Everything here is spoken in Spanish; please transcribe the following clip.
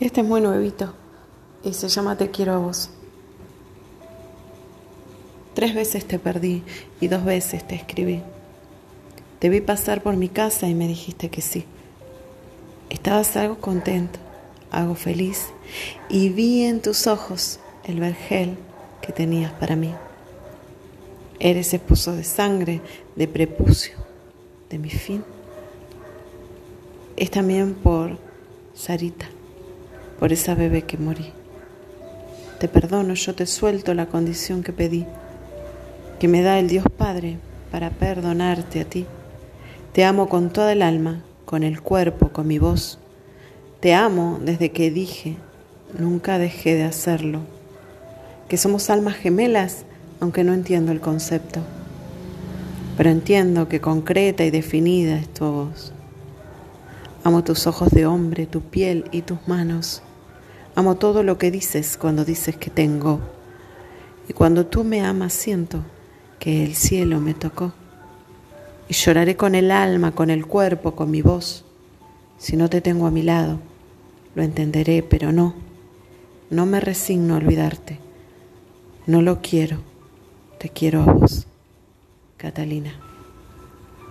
Este es muy nuevito y se llama Te quiero a vos. Tres veces te perdí y dos veces te escribí. Te vi pasar por mi casa y me dijiste que sí. Estabas algo contento, algo feliz y vi en tus ojos el vergel que tenías para mí. Eres esposo de sangre, de prepucio, de mi fin. Es también por Sarita por esa bebé que morí. Te perdono, yo te suelto la condición que pedí, que me da el Dios Padre para perdonarte a ti. Te amo con toda el alma, con el cuerpo, con mi voz. Te amo desde que dije, nunca dejé de hacerlo, que somos almas gemelas, aunque no entiendo el concepto. Pero entiendo que concreta y definida es tu voz. Amo tus ojos de hombre, tu piel y tus manos. Amo todo lo que dices cuando dices que tengo. Y cuando tú me amas siento que el cielo me tocó. Y lloraré con el alma, con el cuerpo, con mi voz. Si no te tengo a mi lado, lo entenderé, pero no. No me resigno a olvidarte. No lo quiero. Te quiero a vos. Catalina.